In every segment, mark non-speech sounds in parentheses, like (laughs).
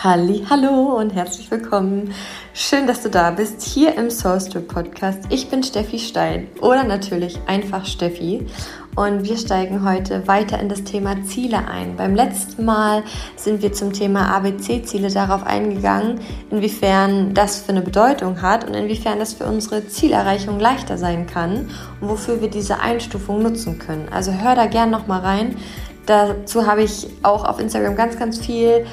Halli, hallo und herzlich willkommen. Schön, dass du da bist, hier im Soul Strip Podcast. Ich bin Steffi Stein oder natürlich einfach Steffi und wir steigen heute weiter in das Thema Ziele ein. Beim letzten Mal sind wir zum Thema ABC-Ziele darauf eingegangen, inwiefern das für eine Bedeutung hat und inwiefern das für unsere Zielerreichung leichter sein kann und wofür wir diese Einstufung nutzen können. Also hör da gern nochmal rein. Dazu habe ich auch auf Instagram ganz, ganz viel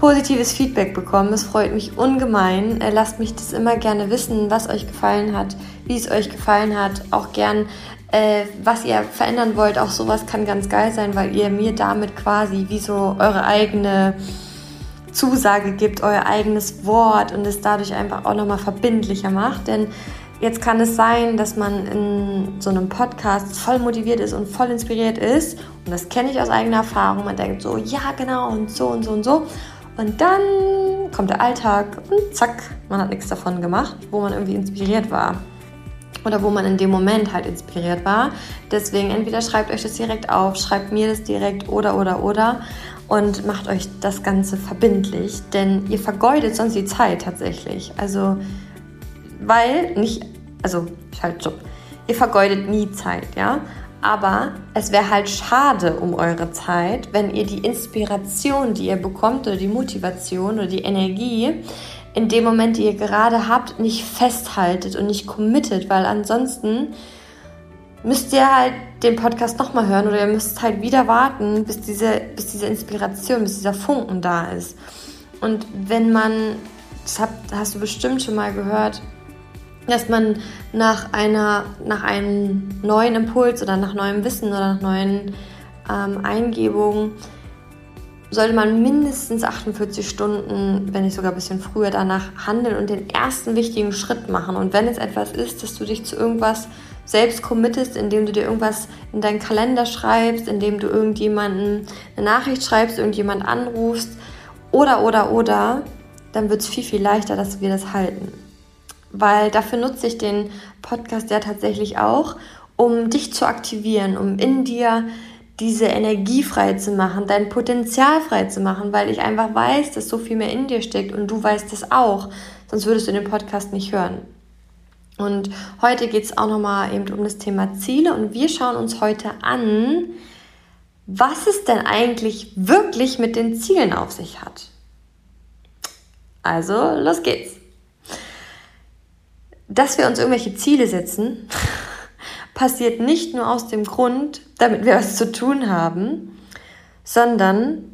positives Feedback bekommen. Es freut mich ungemein. Äh, lasst mich das immer gerne wissen, was euch gefallen hat, wie es euch gefallen hat. Auch gern, äh, was ihr verändern wollt. Auch sowas kann ganz geil sein, weil ihr mir damit quasi wie so eure eigene Zusage gibt, euer eigenes Wort und es dadurch einfach auch nochmal verbindlicher macht. Denn Jetzt kann es sein, dass man in so einem Podcast voll motiviert ist und voll inspiriert ist. Und das kenne ich aus eigener Erfahrung. Man denkt so, ja, genau, und so und so und so. Und dann kommt der Alltag und zack, man hat nichts davon gemacht, wo man irgendwie inspiriert war. Oder wo man in dem Moment halt inspiriert war. Deswegen entweder schreibt euch das direkt auf, schreibt mir das direkt oder oder oder und macht euch das Ganze verbindlich, denn ihr vergeudet sonst die Zeit tatsächlich. Also, weil nicht, also, halt, stopp. Ihr vergeudet nie Zeit, ja. Aber es wäre halt schade um eure Zeit, wenn ihr die Inspiration, die ihr bekommt, oder die Motivation oder die Energie in dem Moment, die ihr gerade habt, nicht festhaltet und nicht committet, weil ansonsten müsst ihr halt den Podcast nochmal hören oder ihr müsst halt wieder warten, bis diese, bis diese Inspiration, bis dieser Funken da ist. Und wenn man, das hast du bestimmt schon mal gehört, dass man nach einer, nach einem neuen Impuls oder nach neuem Wissen oder nach neuen ähm, Eingebungen sollte man mindestens 48 Stunden, wenn nicht sogar ein bisschen früher danach handeln und den ersten wichtigen Schritt machen. Und wenn es etwas ist, dass du dich zu irgendwas selbst committest, indem du dir irgendwas in deinen Kalender schreibst, indem du irgendjemanden eine Nachricht schreibst, irgendjemand anrufst oder, oder, oder, dann wird es viel, viel leichter, dass wir das halten weil dafür nutze ich den Podcast ja tatsächlich auch, um dich zu aktivieren, um in dir diese Energie frei zu machen, dein Potenzial frei zu machen, weil ich einfach weiß, dass so viel mehr in dir steckt und du weißt es auch, sonst würdest du den Podcast nicht hören. Und heute geht es auch nochmal eben um das Thema Ziele und wir schauen uns heute an, was es denn eigentlich wirklich mit den Zielen auf sich hat. Also, los geht's dass wir uns irgendwelche Ziele setzen, (laughs) passiert nicht nur aus dem Grund, damit wir was zu tun haben, sondern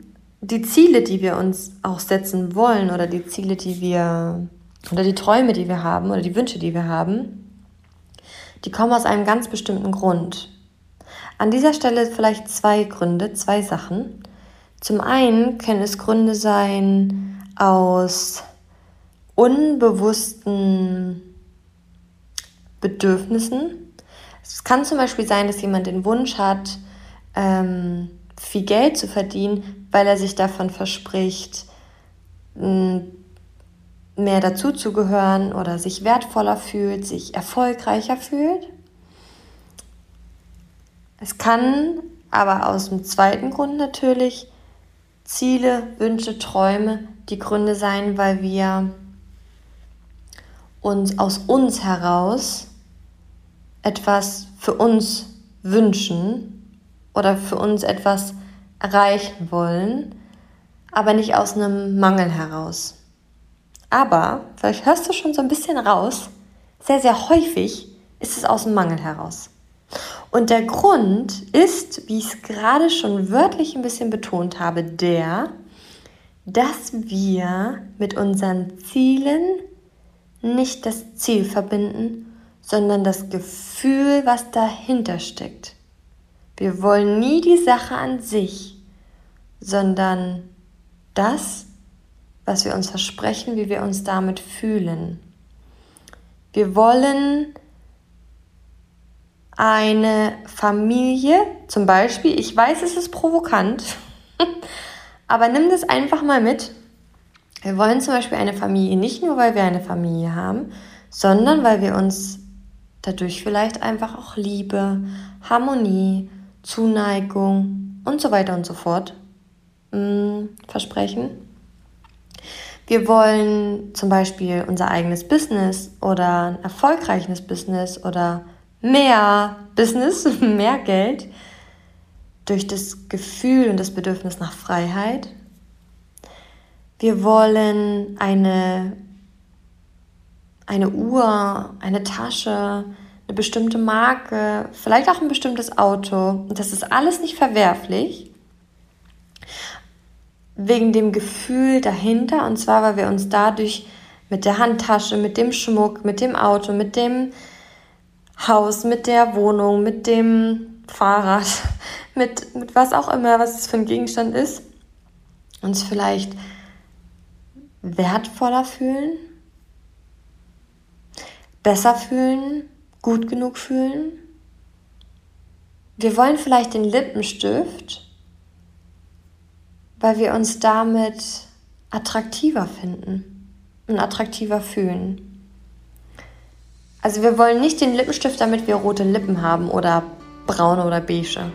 die Ziele, die wir uns auch setzen wollen oder die Ziele, die wir oder die Träume, die wir haben oder die Wünsche, die wir haben, die kommen aus einem ganz bestimmten Grund. An dieser Stelle vielleicht zwei Gründe, zwei Sachen. Zum einen können es Gründe sein aus unbewussten Bedürfnissen. Es kann zum Beispiel sein, dass jemand den Wunsch hat, ähm, viel Geld zu verdienen, weil er sich davon verspricht, mehr dazuzugehören oder sich wertvoller fühlt, sich erfolgreicher fühlt. Es kann aber aus dem zweiten Grund natürlich Ziele, Wünsche, Träume die Gründe sein, weil wir uns aus uns heraus etwas für uns wünschen oder für uns etwas erreichen wollen, aber nicht aus einem Mangel heraus. Aber, vielleicht hörst du schon so ein bisschen raus, sehr, sehr häufig ist es aus dem Mangel heraus. Und der Grund ist, wie ich es gerade schon wörtlich ein bisschen betont habe, der, dass wir mit unseren Zielen nicht das Ziel verbinden, sondern das Gefühl, was dahinter steckt. Wir wollen nie die Sache an sich, sondern das, was wir uns versprechen, wie wir uns damit fühlen. Wir wollen eine Familie, zum Beispiel, ich weiß, es ist provokant, (laughs) aber nimm das einfach mal mit wir wollen zum Beispiel eine Familie nicht nur, weil wir eine Familie haben, sondern weil wir uns dadurch vielleicht einfach auch Liebe, Harmonie, Zuneigung und so weiter und so fort mh, mm, versprechen. Wir wollen zum Beispiel unser eigenes Business oder ein erfolgreiches Business oder mehr Business, (laughs) mehr Geld durch das Gefühl und das Bedürfnis nach Freiheit. Wir wollen eine, eine Uhr, eine Tasche, eine bestimmte Marke, vielleicht auch ein bestimmtes Auto. das ist alles nicht verwerflich. Wegen dem Gefühl dahinter. Und zwar, weil wir uns dadurch mit der Handtasche, mit dem Schmuck, mit dem Auto, mit dem Haus, mit der Wohnung, mit dem Fahrrad, (laughs) mit, mit was auch immer, was es für ein Gegenstand ist, uns vielleicht wertvoller fühlen, besser fühlen, gut genug fühlen. Wir wollen vielleicht den Lippenstift, weil wir uns damit attraktiver finden und attraktiver fühlen. Also wir wollen nicht den Lippenstift, damit wir rote Lippen haben oder braune oder beige,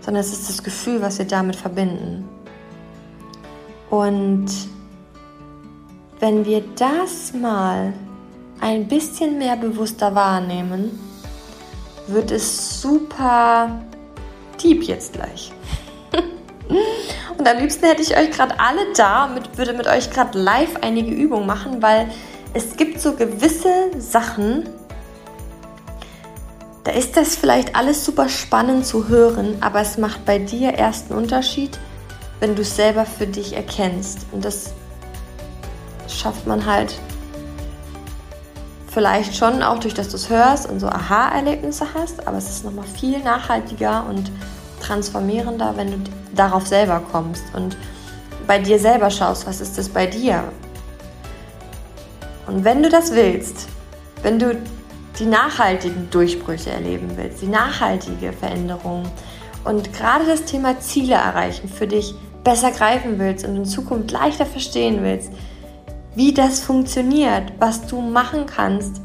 sondern es ist das Gefühl, was wir damit verbinden. Und wenn wir das mal ein bisschen mehr bewusster wahrnehmen, wird es super deep jetzt gleich. (laughs) und am liebsten hätte ich euch gerade alle da und würde mit euch gerade live einige Übungen machen, weil es gibt so gewisse Sachen, da ist das vielleicht alles super spannend zu hören, aber es macht bei dir erst einen Unterschied, wenn du es selber für dich erkennst. Und das schafft man halt vielleicht schon auch durch, dass du es hörst und so Aha-Erlebnisse hast, aber es ist nochmal viel nachhaltiger und transformierender, wenn du darauf selber kommst und bei dir selber schaust, was ist das bei dir? Und wenn du das willst, wenn du die nachhaltigen Durchbrüche erleben willst, die nachhaltige Veränderung und gerade das Thema Ziele erreichen für dich besser greifen willst und in Zukunft leichter verstehen willst, wie das funktioniert, was du machen kannst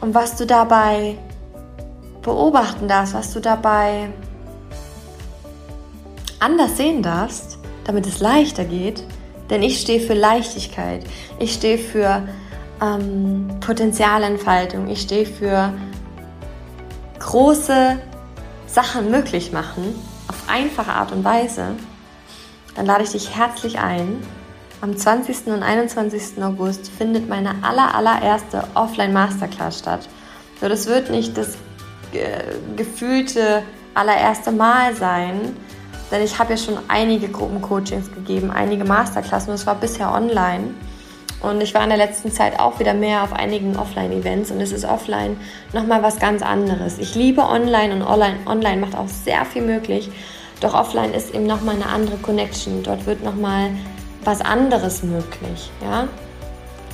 und was du dabei beobachten darfst, was du dabei anders sehen darfst, damit es leichter geht, denn ich stehe für Leichtigkeit. Ich stehe für ähm, Potenzialentfaltung. Ich stehe für große Sachen möglich machen auf einfache Art und Weise. Dann lade ich dich herzlich ein. Am 20. und 21. August findet meine aller, allererste Offline-Masterclass statt. So, das wird nicht das äh, gefühlte allererste Mal sein, denn ich habe ja schon einige Gruppencoachings gegeben, einige Masterklassen und es war bisher online. Und ich war in der letzten Zeit auch wieder mehr auf einigen Offline-Events und es ist offline nochmal was ganz anderes. Ich liebe online und online, online macht auch sehr viel möglich. Doch offline ist eben nochmal eine andere Connection. Dort wird nochmal was anderes möglich. Ja?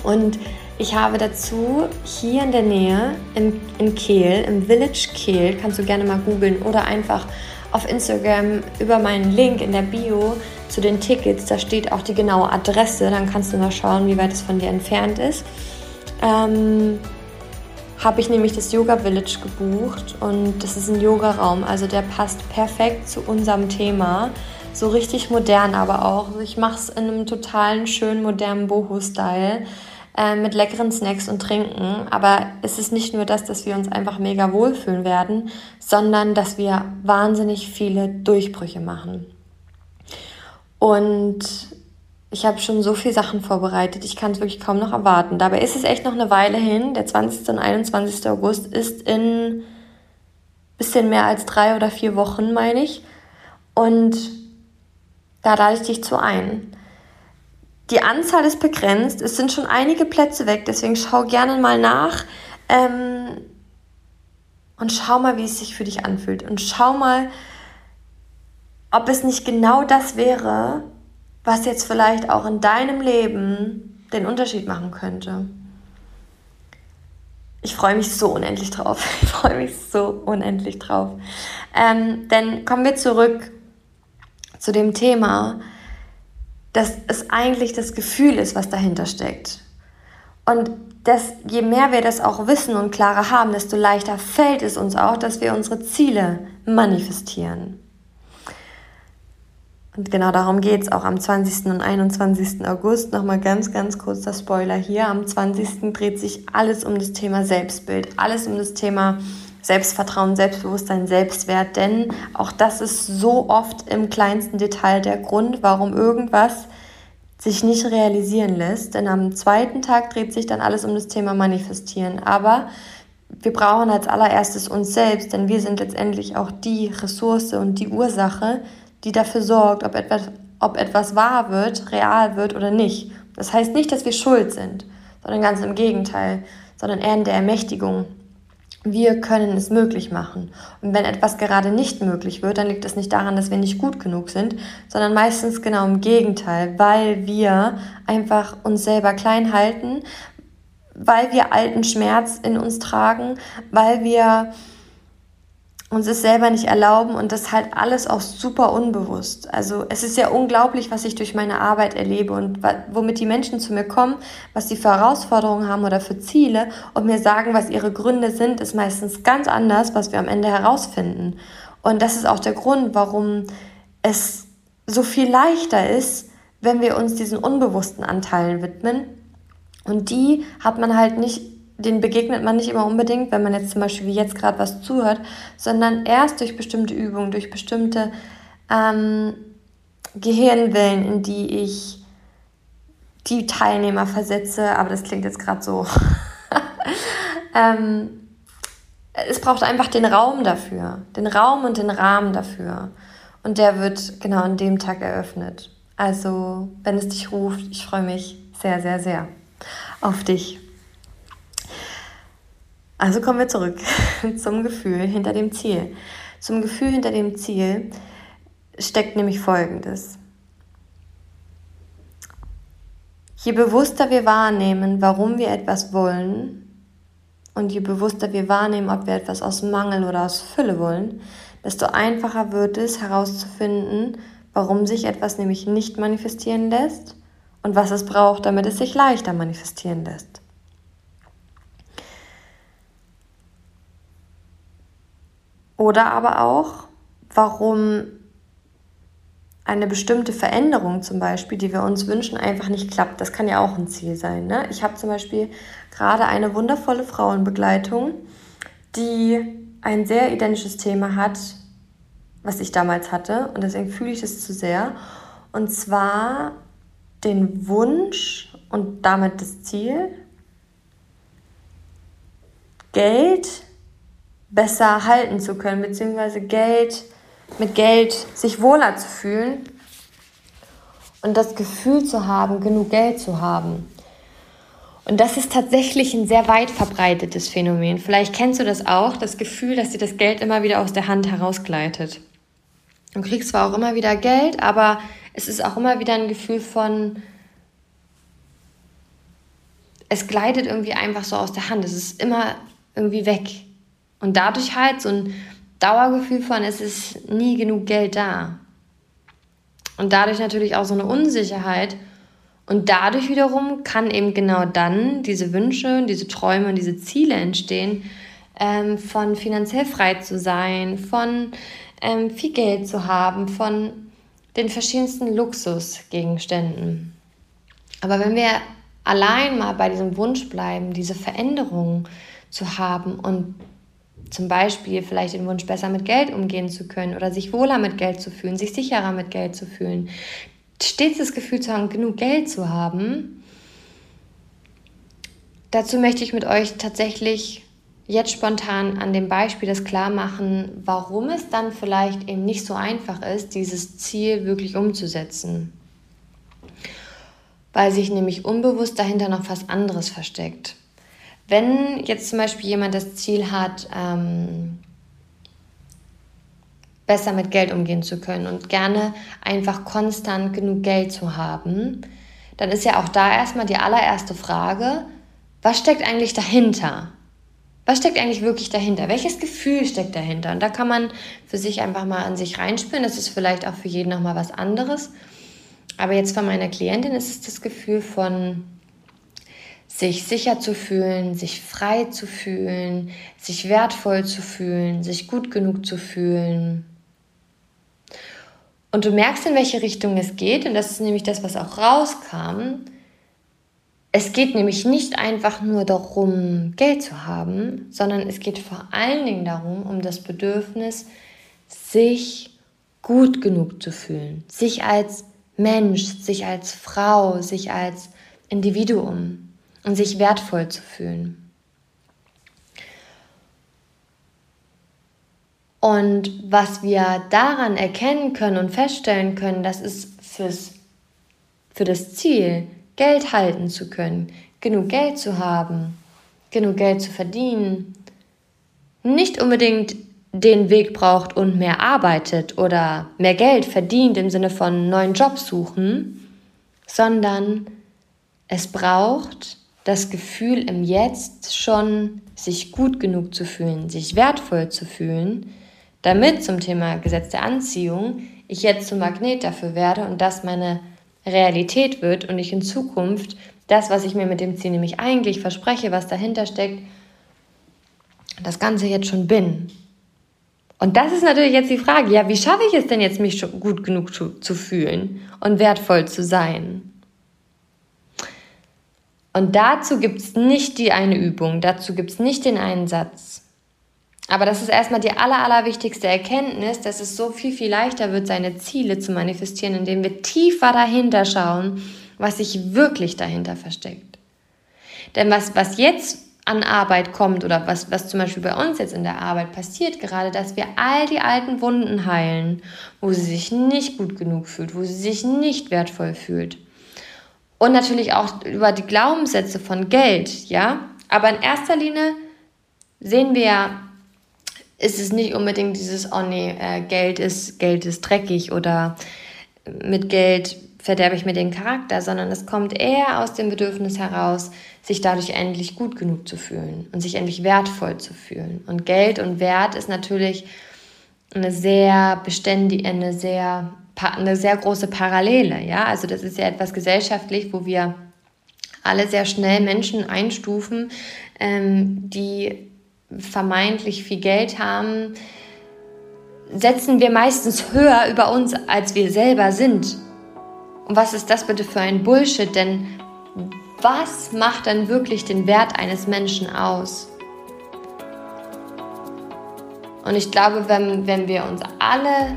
Und ich habe dazu hier in der Nähe in, in Kehl, im Village Kehl, kannst du gerne mal googeln oder einfach auf Instagram über meinen Link in der Bio zu den Tickets. Da steht auch die genaue Adresse. Dann kannst du mal schauen, wie weit es von dir entfernt ist. Ähm, habe ich nämlich das Yoga Village gebucht und das ist ein Yoga-Raum. Also der passt perfekt zu unserem Thema. So richtig modern aber auch. Ich mache es in einem totalen, schönen, modernen Boho-Style. Äh, mit leckeren Snacks und Trinken. Aber es ist nicht nur das, dass wir uns einfach mega wohlfühlen werden, sondern dass wir wahnsinnig viele Durchbrüche machen. Und ich habe schon so viele Sachen vorbereitet, ich kann es wirklich kaum noch erwarten. Dabei ist es echt noch eine Weile hin. Der 20. und 21. August ist in bisschen mehr als drei oder vier Wochen, meine ich. Und da lade ich dich zu ein. Die Anzahl ist begrenzt, es sind schon einige Plätze weg, deswegen schau gerne mal nach ähm, und schau mal, wie es sich für dich anfühlt. Und schau mal, ob es nicht genau das wäre, was jetzt vielleicht auch in deinem Leben den Unterschied machen könnte. Ich freue mich so unendlich drauf. (laughs) Ich freue mich so unendlich drauf. Ähm, denn kommen wir zurück zu dem Thema, dass es eigentlich das Gefühl ist, was dahinter steckt. Und dass, je mehr wir das auch wissen und klarer haben, desto leichter fällt es uns auch, dass wir unsere Ziele manifestieren. Und genau darum geht es auch am 20. und 21. August. Nochmal ganz, ganz kurz der Spoiler hier. Am 20. dreht sich alles um das Thema Selbstbild, alles um das Thema Selbstvertrauen, Selbstbewusstsein, Selbstwert. Denn auch das ist so oft im kleinsten Detail der Grund, warum irgendwas sich nicht realisieren lässt. Denn am zweiten Tag dreht sich dann alles um das Thema Manifestieren. Aber wir brauchen als allererstes uns selbst, denn wir sind letztendlich auch die Ressource und die Ursache, die dafür sorgt, ob etwas, ob etwas wahr wird, real wird oder nicht. Das heißt nicht, dass wir schuld sind, sondern ganz im Gegenteil, sondern eher in der Ermächtigung. Wir können es möglich machen. Und wenn etwas gerade nicht möglich wird, dann liegt es nicht daran, dass wir nicht gut genug sind, sondern meistens genau im Gegenteil, weil wir einfach uns selber klein halten, weil wir alten Schmerz in uns tragen, weil wir uns es selber nicht erlauben und das halt alles auch super unbewusst. Also es ist ja unglaublich, was ich durch meine Arbeit erlebe und womit die Menschen zu mir kommen, was sie für Herausforderungen haben oder für Ziele und mir sagen, was ihre Gründe sind, ist meistens ganz anders, was wir am Ende herausfinden. Und das ist auch der Grund, warum es so viel leichter ist, wenn wir uns diesen unbewussten Anteilen widmen. Und die hat man halt nicht den begegnet man nicht immer unbedingt, wenn man jetzt zum Beispiel wie jetzt gerade was zuhört, sondern erst durch bestimmte Übungen, durch bestimmte ähm, Gehirnwellen, in die ich die Teilnehmer versetze. Aber das klingt jetzt gerade so. (laughs) ähm, es braucht einfach den Raum dafür, den Raum und den Rahmen dafür. Und der wird genau an dem Tag eröffnet. Also, wenn es dich ruft, ich freue mich sehr, sehr, sehr auf dich. Also kommen wir zurück (laughs) zum Gefühl hinter dem Ziel. Zum Gefühl hinter dem Ziel steckt nämlich Folgendes. Je bewusster wir wahrnehmen, warum wir etwas wollen, und je bewusster wir wahrnehmen, ob wir etwas aus Mangel oder aus Fülle wollen, desto einfacher wird es herauszufinden, warum sich etwas nämlich nicht manifestieren lässt und was es braucht, damit es sich leichter manifestieren lässt. Oder aber auch, warum eine bestimmte Veränderung zum Beispiel, die wir uns wünschen, einfach nicht klappt. Das kann ja auch ein Ziel sein. Ne? Ich habe zum Beispiel gerade eine wundervolle Frauenbegleitung, die ein sehr identisches Thema hat, was ich damals hatte. Und deswegen fühle ich es zu sehr. Und zwar den Wunsch und damit das Ziel, Geld besser halten zu können, beziehungsweise Geld, mit Geld sich wohler zu fühlen und das Gefühl zu haben, genug Geld zu haben. Und das ist tatsächlich ein sehr weit verbreitetes Phänomen. Vielleicht kennst du das auch, das Gefühl, dass dir das Geld immer wieder aus der Hand herausgleitet. Du kriegst zwar auch immer wieder Geld, aber es ist auch immer wieder ein Gefühl von, es gleitet irgendwie einfach so aus der Hand. Es ist immer irgendwie weg. Und dadurch halt so ein Dauergefühl von, es ist nie genug Geld da. Und dadurch natürlich auch so eine Unsicherheit. Und dadurch wiederum kann eben genau dann diese Wünsche, diese Träume und diese Ziele entstehen, ähm, von finanziell frei zu sein, von ähm, viel Geld zu haben, von den verschiedensten Luxusgegenständen. Aber wenn wir allein mal bei diesem Wunsch bleiben, diese Veränderung zu haben und zum Beispiel vielleicht den Wunsch, besser mit Geld umgehen zu können oder sich wohler mit Geld zu fühlen, sich sicherer mit Geld zu fühlen, stets das Gefühl zu haben, genug Geld zu haben. Dazu möchte ich mit euch tatsächlich jetzt spontan an dem Beispiel das klar machen, warum es dann vielleicht eben nicht so einfach ist, dieses Ziel wirklich umzusetzen. Weil sich nämlich unbewusst dahinter noch was anderes versteckt. Wenn jetzt zum Beispiel jemand das Ziel hat, ähm, besser mit Geld umgehen zu können und gerne einfach konstant genug Geld zu haben, dann ist ja auch da erstmal die allererste Frage, was steckt eigentlich dahinter? Was steckt eigentlich wirklich dahinter? Welches Gefühl steckt dahinter? Und da kann man für sich einfach mal an sich reinspüren. Das ist vielleicht auch für jeden nochmal was anderes. Aber jetzt von meiner Klientin ist es das Gefühl von sich sicher zu fühlen, sich frei zu fühlen, sich wertvoll zu fühlen, sich gut genug zu fühlen. Und du merkst, in welche Richtung es geht. Und das ist nämlich das, was auch rauskam. Es geht nämlich nicht einfach nur darum, Geld zu haben, sondern es geht vor allen Dingen darum, um das Bedürfnis, sich gut genug zu fühlen, sich als Mensch, sich als Frau, sich als Individuum und sich wertvoll zu fühlen. Und was wir daran erkennen können und feststellen können, das ist fürs, für das Ziel, Geld halten zu können, genug Geld zu haben, genug Geld zu verdienen, nicht unbedingt den Weg braucht und mehr arbeitet oder mehr Geld verdient im Sinne von neuen Job suchen, sondern es braucht das Gefühl im Jetzt schon, sich gut genug zu fühlen, sich wertvoll zu fühlen, damit zum Thema Gesetz der Anziehung ich jetzt zum Magnet dafür werde und das meine Realität wird und ich in Zukunft das, was ich mir mit dem Ziel nämlich eigentlich verspreche, was dahinter steckt, das Ganze jetzt schon bin. Und das ist natürlich jetzt die Frage, ja, wie schaffe ich es denn jetzt, mich schon gut genug zu, zu fühlen und wertvoll zu sein? Und dazu gibt es nicht die eine Übung, dazu gibt es nicht den einen Satz. Aber das ist erstmal die aller, allerwichtigste Erkenntnis, dass es so viel, viel leichter wird, seine Ziele zu manifestieren, indem wir tiefer dahinter schauen, was sich wirklich dahinter versteckt. Denn was, was jetzt an Arbeit kommt oder was, was zum Beispiel bei uns jetzt in der Arbeit passiert gerade, dass wir all die alten Wunden heilen, wo sie sich nicht gut genug fühlt, wo sie sich nicht wertvoll fühlt. Und natürlich auch über die Glaubenssätze von Geld, ja. Aber in erster Linie sehen wir ja ist es nicht unbedingt dieses, oh nee, äh, Geld ist, Geld ist dreckig oder mit Geld verderbe ich mir den Charakter, sondern es kommt eher aus dem Bedürfnis heraus, sich dadurch endlich gut genug zu fühlen und sich endlich wertvoll zu fühlen. Und Geld und Wert ist natürlich eine sehr beständige, eine sehr, eine sehr große Parallele. Ja, also das ist ja etwas gesellschaftlich, wo wir alle sehr schnell Menschen einstufen, ähm, die vermeintlich viel Geld haben, setzen wir meistens höher über uns, als wir selber sind. Und was ist das bitte für ein Bullshit? Denn was macht dann wirklich den Wert eines Menschen aus? Und ich glaube, wenn, wenn wir uns alle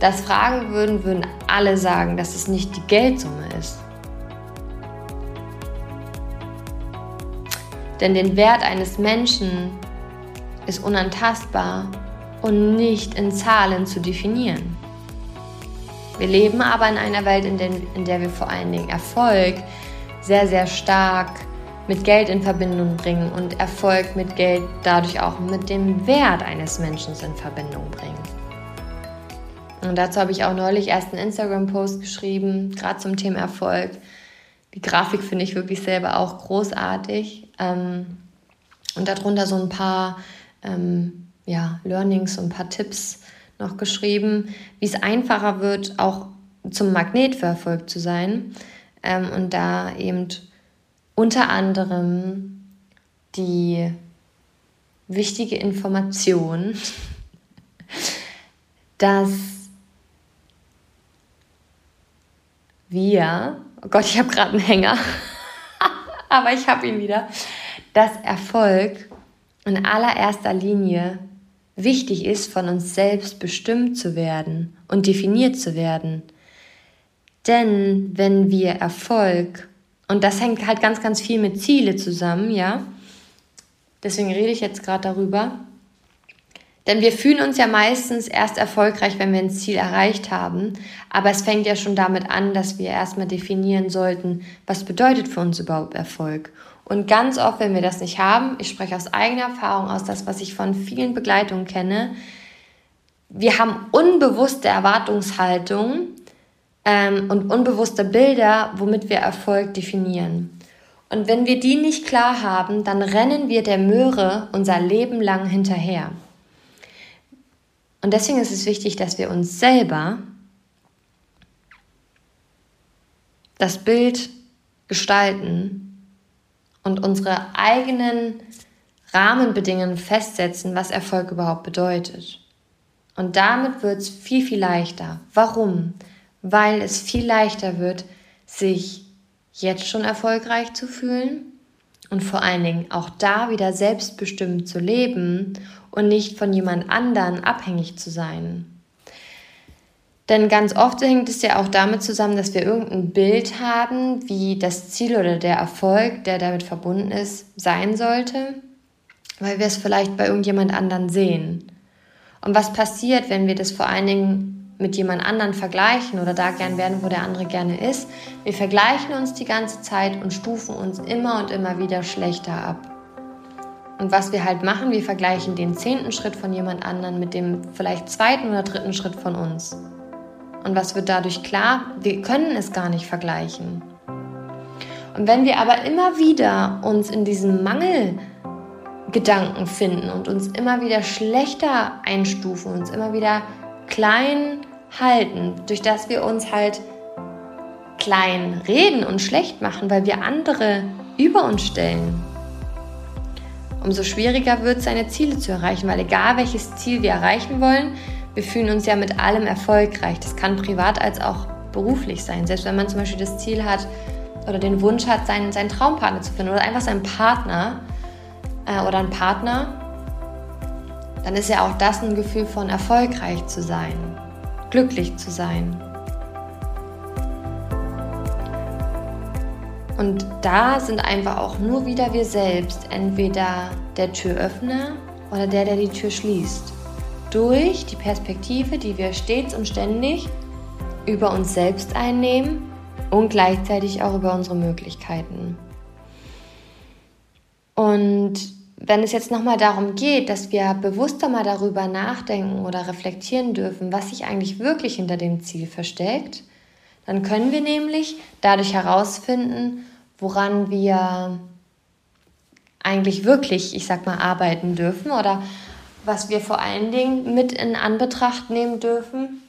das fragen würden, würden alle sagen, dass es nicht die Geldsumme ist. Denn den Wert eines Menschen ist unantastbar und nicht in Zahlen zu definieren. Wir leben aber in einer Welt, in der, in der wir vor allen Dingen Erfolg sehr, sehr stark mit Geld in Verbindung bringen und Erfolg mit Geld dadurch auch mit dem Wert eines Menschen in Verbindung bringen. Und dazu habe ich auch neulich erst einen Instagram-Post geschrieben, gerade zum Thema Erfolg. Die Grafik finde ich wirklich selber auch großartig. Ähm, und darunter so ein paar ähm, ja, Learnings und ein paar Tipps noch geschrieben, wie es einfacher wird, auch zum Magnet für Erfolg zu sein. Ähm, und da eben unter anderem die wichtige Information, (laughs) dass wir, oh Gott, ich habe gerade einen Hänger, (laughs) aber ich habe ihn wieder, dass Erfolg in allererster Linie wichtig ist, von uns selbst bestimmt zu werden und definiert zu werden. Denn wenn wir Erfolg, und das hängt halt ganz, ganz viel mit Ziele zusammen, ja, deswegen rede ich jetzt gerade darüber, denn wir fühlen uns ja meistens erst erfolgreich, wenn wir ein Ziel erreicht haben. Aber es fängt ja schon damit an, dass wir erstmal definieren sollten, was bedeutet für uns überhaupt Erfolg. Und ganz oft, wenn wir das nicht haben, ich spreche aus eigener Erfahrung, aus das, was ich von vielen Begleitungen kenne, wir haben unbewusste Erwartungshaltung ähm, und unbewusste Bilder, womit wir Erfolg definieren. Und wenn wir die nicht klar haben, dann rennen wir der Möhre unser Leben lang hinterher. Und deswegen ist es wichtig, dass wir uns selber das Bild gestalten, und unsere eigenen Rahmenbedingungen festsetzen, was Erfolg überhaupt bedeutet. Und damit wird es viel, viel leichter. Warum? Weil es viel leichter wird, sich jetzt schon erfolgreich zu fühlen und vor allen Dingen auch da wieder selbstbestimmt zu leben und nicht von jemand anderen abhängig zu sein. Denn ganz oft hängt es ja auch damit zusammen, dass wir irgendein Bild haben, wie das Ziel oder der Erfolg, der damit verbunden ist, sein sollte, weil wir es vielleicht bei irgendjemand anderen sehen. Und was passiert, wenn wir das vor allen Dingen mit jemand anderen vergleichen oder da gern werden, wo der andere gerne ist? Wir vergleichen uns die ganze Zeit und stufen uns immer und immer wieder schlechter ab. Und was wir halt machen, wir vergleichen den zehnten Schritt von jemand anderen mit dem vielleicht zweiten oder dritten Schritt von uns. Und was wird dadurch klar? Wir können es gar nicht vergleichen. Und wenn wir aber immer wieder uns in diesem Mangelgedanken finden und uns immer wieder schlechter einstufen, uns immer wieder klein halten, durch das wir uns halt klein reden und schlecht machen, weil wir andere über uns stellen, umso schwieriger wird es, seine Ziele zu erreichen, weil egal welches Ziel wir erreichen wollen, wir fühlen uns ja mit allem erfolgreich. Das kann privat als auch beruflich sein. Selbst wenn man zum Beispiel das Ziel hat oder den Wunsch hat, seinen, seinen Traumpartner zu finden oder einfach seinen Partner äh, oder einen Partner, dann ist ja auch das ein Gefühl von erfolgreich zu sein, glücklich zu sein. Und da sind einfach auch nur wieder wir selbst entweder der Türöffner oder der, der die Tür schließt durch die Perspektive, die wir stets und ständig über uns selbst einnehmen und gleichzeitig auch über unsere Möglichkeiten. Und wenn es jetzt nochmal darum geht, dass wir bewusster mal darüber nachdenken oder reflektieren dürfen, was sich eigentlich wirklich hinter dem Ziel versteckt, dann können wir nämlich dadurch herausfinden, woran wir eigentlich wirklich, ich sag mal, arbeiten dürfen oder was wir vor allen Dingen mit in Anbetracht nehmen dürfen,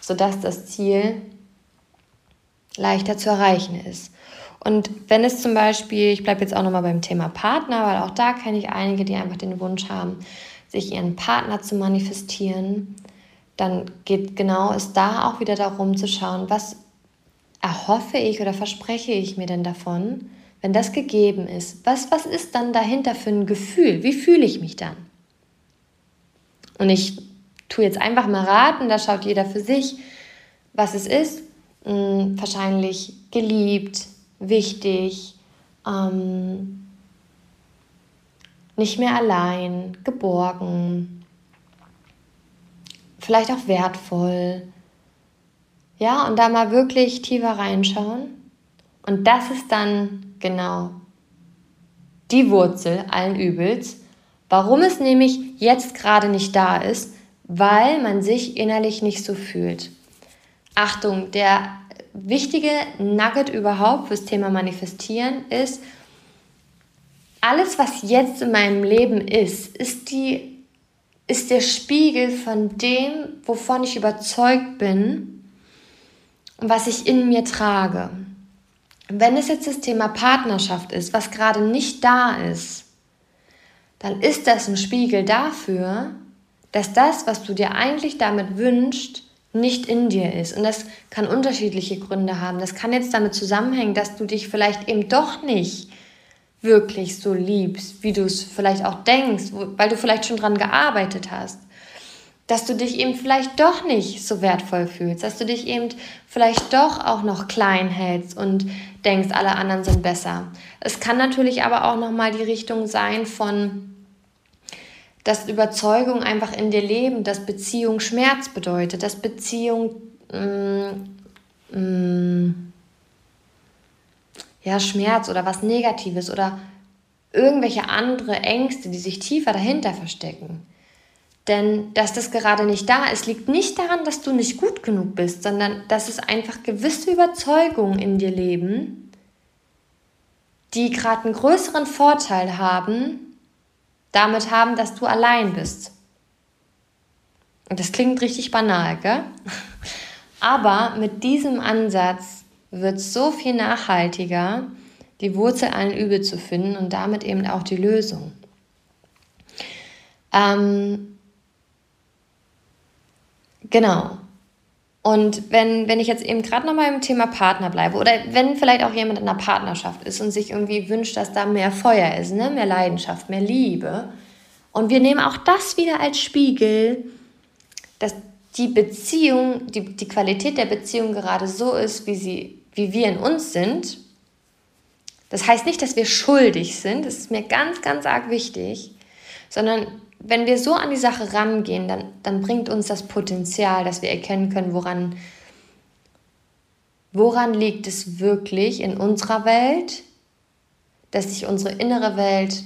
sodass das Ziel leichter zu erreichen ist. Und wenn es zum Beispiel, ich bleibe jetzt auch nochmal beim Thema Partner, weil auch da kenne ich einige, die einfach den Wunsch haben, sich ihren Partner zu manifestieren, dann geht genau es da auch wieder darum zu schauen, was erhoffe ich oder verspreche ich mir denn davon, wenn das gegeben ist? Was, was ist dann dahinter für ein Gefühl? Wie fühle ich mich dann? Und ich tue jetzt einfach mal raten, da schaut jeder für sich, was es ist. Hm, wahrscheinlich geliebt, wichtig, ähm, nicht mehr allein, geborgen, vielleicht auch wertvoll. Ja, und da mal wirklich tiefer reinschauen. Und das ist dann genau die Wurzel allen Übels, Warum es nämlich jetzt gerade nicht da ist, weil man sich innerlich nicht so fühlt. Achtung, der wichtige Nugget überhaupt fürs Thema Manifestieren ist, alles, was jetzt in meinem Leben ist, ist, die, ist der Spiegel von dem, wovon ich überzeugt bin und was ich in mir trage. Wenn es jetzt das Thema Partnerschaft ist, was gerade nicht da ist, dann ist das ein Spiegel dafür, dass das, was du dir eigentlich damit wünschst, nicht in dir ist. Und das kann unterschiedliche Gründe haben. Das kann jetzt damit zusammenhängen, dass du dich vielleicht eben doch nicht wirklich so liebst, wie du es vielleicht auch denkst, weil du vielleicht schon dran gearbeitet hast. Dass du dich eben vielleicht doch nicht so wertvoll fühlst, dass du dich eben vielleicht doch auch noch klein hältst und denkst, alle anderen sind besser. Es kann natürlich aber auch nochmal die Richtung sein von dass Überzeugung einfach in dir leben, dass Beziehung Schmerz bedeutet, dass Beziehung mm, mm, ja, Schmerz oder was Negatives oder irgendwelche andere Ängste, die sich tiefer dahinter verstecken. Denn dass das gerade nicht da ist, liegt nicht daran, dass du nicht gut genug bist, sondern dass es einfach gewisse Überzeugungen in dir leben, die gerade einen größeren Vorteil haben, damit haben, dass du allein bist. Und das klingt richtig banal, gell? Aber mit diesem Ansatz wird so viel nachhaltiger, die Wurzel allen Übel zu finden und damit eben auch die Lösung. Ähm, genau. Und wenn, wenn ich jetzt eben gerade nochmal im Thema Partner bleibe oder wenn vielleicht auch jemand in einer Partnerschaft ist und sich irgendwie wünscht, dass da mehr Feuer ist, ne? mehr Leidenschaft, mehr Liebe. Und wir nehmen auch das wieder als Spiegel, dass die Beziehung, die, die Qualität der Beziehung gerade so ist, wie, sie, wie wir in uns sind. Das heißt nicht, dass wir schuldig sind, das ist mir ganz, ganz arg wichtig, sondern wenn wir so an die Sache rangehen, dann, dann bringt uns das Potenzial, dass wir erkennen können, woran, woran liegt es wirklich in unserer Welt, dass sich unsere innere Welt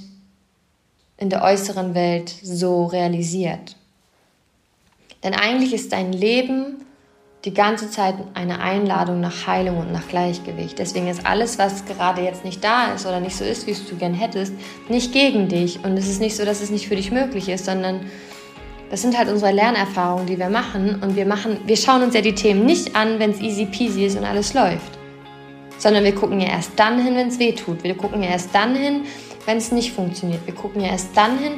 in der äußeren Welt so realisiert. Denn eigentlich ist dein Leben die ganze Zeit eine Einladung nach Heilung und nach Gleichgewicht. Deswegen ist alles, was gerade jetzt nicht da ist oder nicht so ist, wie es du gern hättest, nicht gegen dich. Und es ist nicht so, dass es nicht für dich möglich ist, sondern das sind halt unsere Lernerfahrungen, die wir machen. Und wir machen, wir schauen uns ja die Themen nicht an, wenn es easy peasy ist und alles läuft. Sondern wir gucken ja erst dann hin, wenn es weh tut. Wir gucken ja erst dann hin, wenn es nicht funktioniert. Wir gucken ja erst dann hin,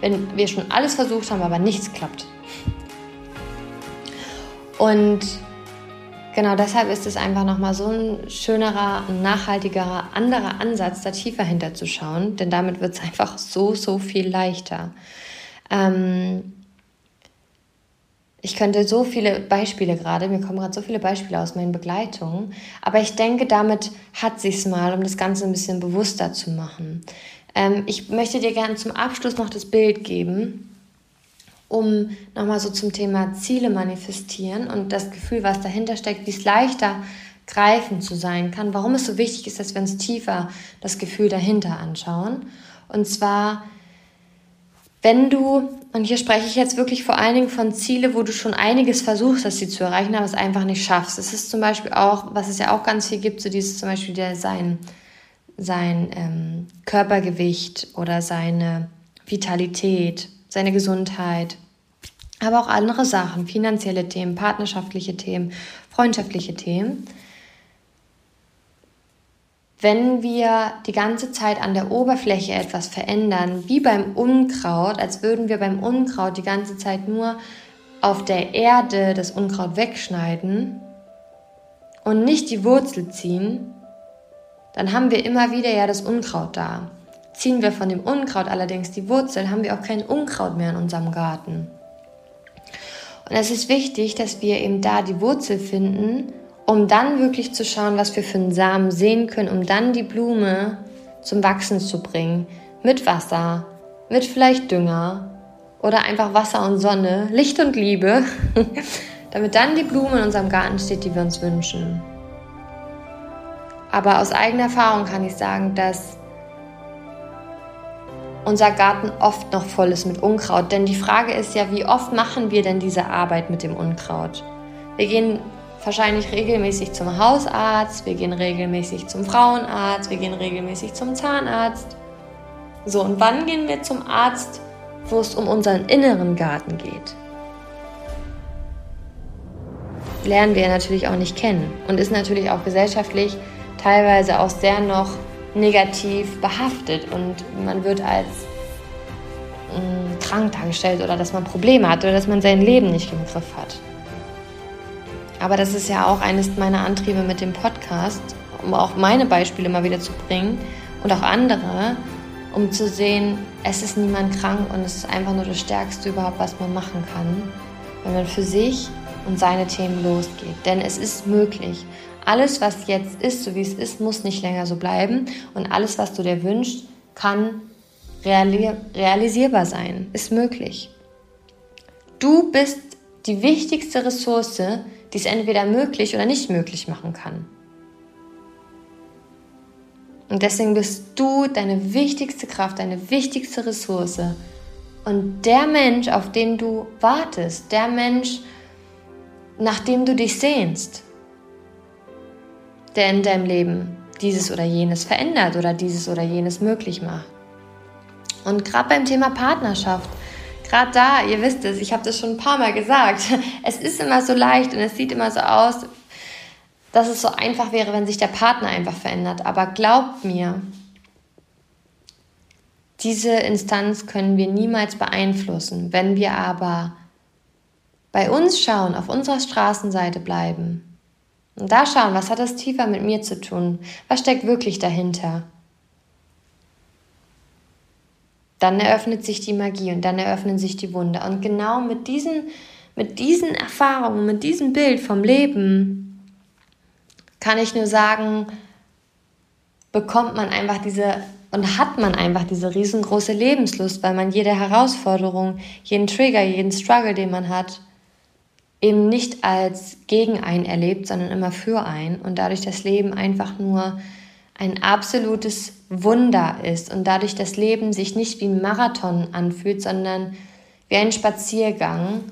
wenn wir schon alles versucht haben, aber nichts klappt. Und genau deshalb ist es einfach nochmal so ein schönerer, nachhaltigerer, anderer Ansatz, da tiefer hinterzuschauen, denn damit wird es einfach so, so viel leichter. Ähm ich könnte so viele Beispiele gerade, mir kommen gerade so viele Beispiele aus meinen Begleitungen, aber ich denke, damit hat sich's mal, um das Ganze ein bisschen bewusster zu machen. Ähm ich möchte dir gerne zum Abschluss noch das Bild geben um nochmal so zum Thema Ziele manifestieren und das Gefühl, was dahinter steckt, wie es leichter greifend zu sein kann, warum es so wichtig ist, dass wir uns tiefer das Gefühl dahinter anschauen. Und zwar, wenn du, und hier spreche ich jetzt wirklich vor allen Dingen von Ziele, wo du schon einiges versuchst, dass sie zu erreichen, aber es einfach nicht schaffst. Es ist zum Beispiel auch, was es ja auch ganz viel gibt, so dieses zum Beispiel der, sein, sein ähm, Körpergewicht oder seine Vitalität seine Gesundheit, aber auch andere Sachen, finanzielle Themen, partnerschaftliche Themen, freundschaftliche Themen. Wenn wir die ganze Zeit an der Oberfläche etwas verändern, wie beim Unkraut, als würden wir beim Unkraut die ganze Zeit nur auf der Erde das Unkraut wegschneiden und nicht die Wurzel ziehen, dann haben wir immer wieder ja das Unkraut da. Ziehen wir von dem Unkraut allerdings die Wurzel, haben wir auch kein Unkraut mehr in unserem Garten. Und es ist wichtig, dass wir eben da die Wurzel finden, um dann wirklich zu schauen, was wir für einen Samen sehen können, um dann die Blume zum Wachsen zu bringen. Mit Wasser, mit vielleicht Dünger oder einfach Wasser und Sonne, Licht und Liebe, (laughs) damit dann die Blume in unserem Garten steht, die wir uns wünschen. Aber aus eigener Erfahrung kann ich sagen, dass unser Garten oft noch voll ist mit Unkraut. Denn die Frage ist ja, wie oft machen wir denn diese Arbeit mit dem Unkraut? Wir gehen wahrscheinlich regelmäßig zum Hausarzt, wir gehen regelmäßig zum Frauenarzt, wir gehen regelmäßig zum Zahnarzt. So, und wann gehen wir zum Arzt, wo es um unseren inneren Garten geht? Lernen wir natürlich auch nicht kennen und ist natürlich auch gesellschaftlich teilweise auch sehr noch negativ behaftet und man wird als mm, krank dargestellt oder dass man Probleme hat oder dass man sein Leben nicht im Griff hat. Aber das ist ja auch eines meiner Antriebe mit dem Podcast, um auch meine Beispiele mal wieder zu bringen und auch andere, um zu sehen, es ist niemand krank und es ist einfach nur das Stärkste überhaupt, was man machen kann, wenn man für sich und seine Themen losgeht. Denn es ist möglich alles, was jetzt ist, so wie es ist, muss nicht länger so bleiben. Und alles, was du dir wünschst, kann reali realisierbar sein, ist möglich. Du bist die wichtigste Ressource, die es entweder möglich oder nicht möglich machen kann. Und deswegen bist du deine wichtigste Kraft, deine wichtigste Ressource. Und der Mensch, auf den du wartest, der Mensch, nach dem du dich sehnst, der in deinem Leben dieses oder jenes verändert oder dieses oder jenes möglich macht. Und gerade beim Thema Partnerschaft, gerade da, ihr wisst es, ich habe das schon ein paar Mal gesagt, (laughs) es ist immer so leicht und es sieht immer so aus, dass es so einfach wäre, wenn sich der Partner einfach verändert. Aber glaubt mir, diese Instanz können wir niemals beeinflussen. Wenn wir aber bei uns schauen, auf unserer Straßenseite bleiben und da schauen, was hat das tiefer mit mir zu tun? Was steckt wirklich dahinter? Dann eröffnet sich die Magie und dann eröffnen sich die Wunder. Und genau mit diesen, mit diesen Erfahrungen, mit diesem Bild vom Leben kann ich nur sagen, bekommt man einfach diese und hat man einfach diese riesengroße Lebenslust, weil man jede Herausforderung, jeden Trigger, jeden Struggle, den man hat, eben nicht als gegen einen erlebt, sondern immer für einen und dadurch das Leben einfach nur ein absolutes Wunder ist und dadurch das Leben sich nicht wie ein Marathon anfühlt, sondern wie ein Spaziergang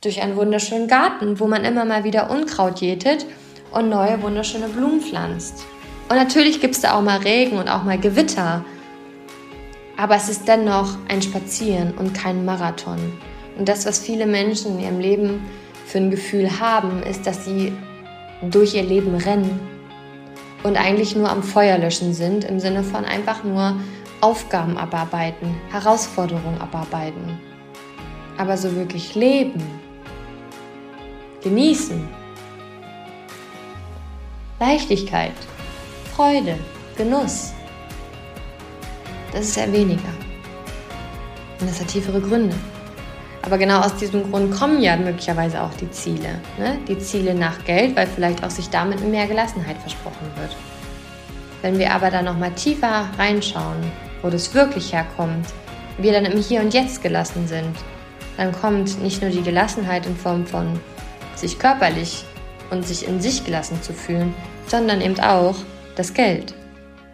durch einen wunderschönen Garten, wo man immer mal wieder Unkraut jätet und neue wunderschöne Blumen pflanzt. Und natürlich gibt es da auch mal Regen und auch mal Gewitter, aber es ist dennoch ein Spazieren und kein Marathon. Und das, was viele Menschen in ihrem Leben für ein Gefühl haben, ist, dass sie durch ihr Leben rennen und eigentlich nur am Feuer löschen sind, im Sinne von einfach nur Aufgaben abarbeiten, Herausforderungen abarbeiten. Aber so wirklich leben, genießen, Leichtigkeit, Freude, Genuss, das ist eher weniger. Und das hat tiefere Gründe. Aber genau aus diesem Grund kommen ja möglicherweise auch die Ziele. Ne? Die Ziele nach Geld, weil vielleicht auch sich damit mehr Gelassenheit versprochen wird. Wenn wir aber da nochmal tiefer reinschauen, wo das wirklich herkommt, wir dann im Hier und Jetzt gelassen sind, dann kommt nicht nur die Gelassenheit in Form von sich körperlich und sich in sich gelassen zu fühlen, sondern eben auch das Geld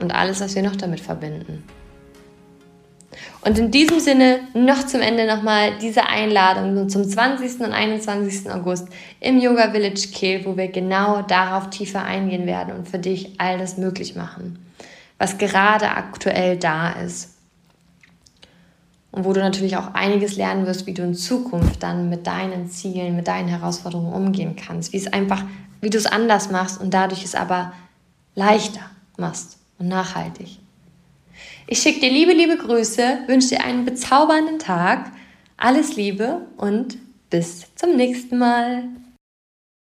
und alles, was wir noch damit verbinden. Und in diesem Sinne noch zum Ende nochmal diese Einladung zum 20. und 21. August im Yoga Village Kehl, wo wir genau darauf tiefer eingehen werden und für dich all das möglich machen, was gerade aktuell da ist. Und wo du natürlich auch einiges lernen wirst, wie du in Zukunft dann mit deinen Zielen, mit deinen Herausforderungen umgehen kannst, wie es einfach, wie du es anders machst und dadurch es aber leichter machst und nachhaltig. Ich schicke dir liebe, liebe Grüße, wünsche dir einen bezaubernden Tag, alles Liebe und bis zum nächsten Mal.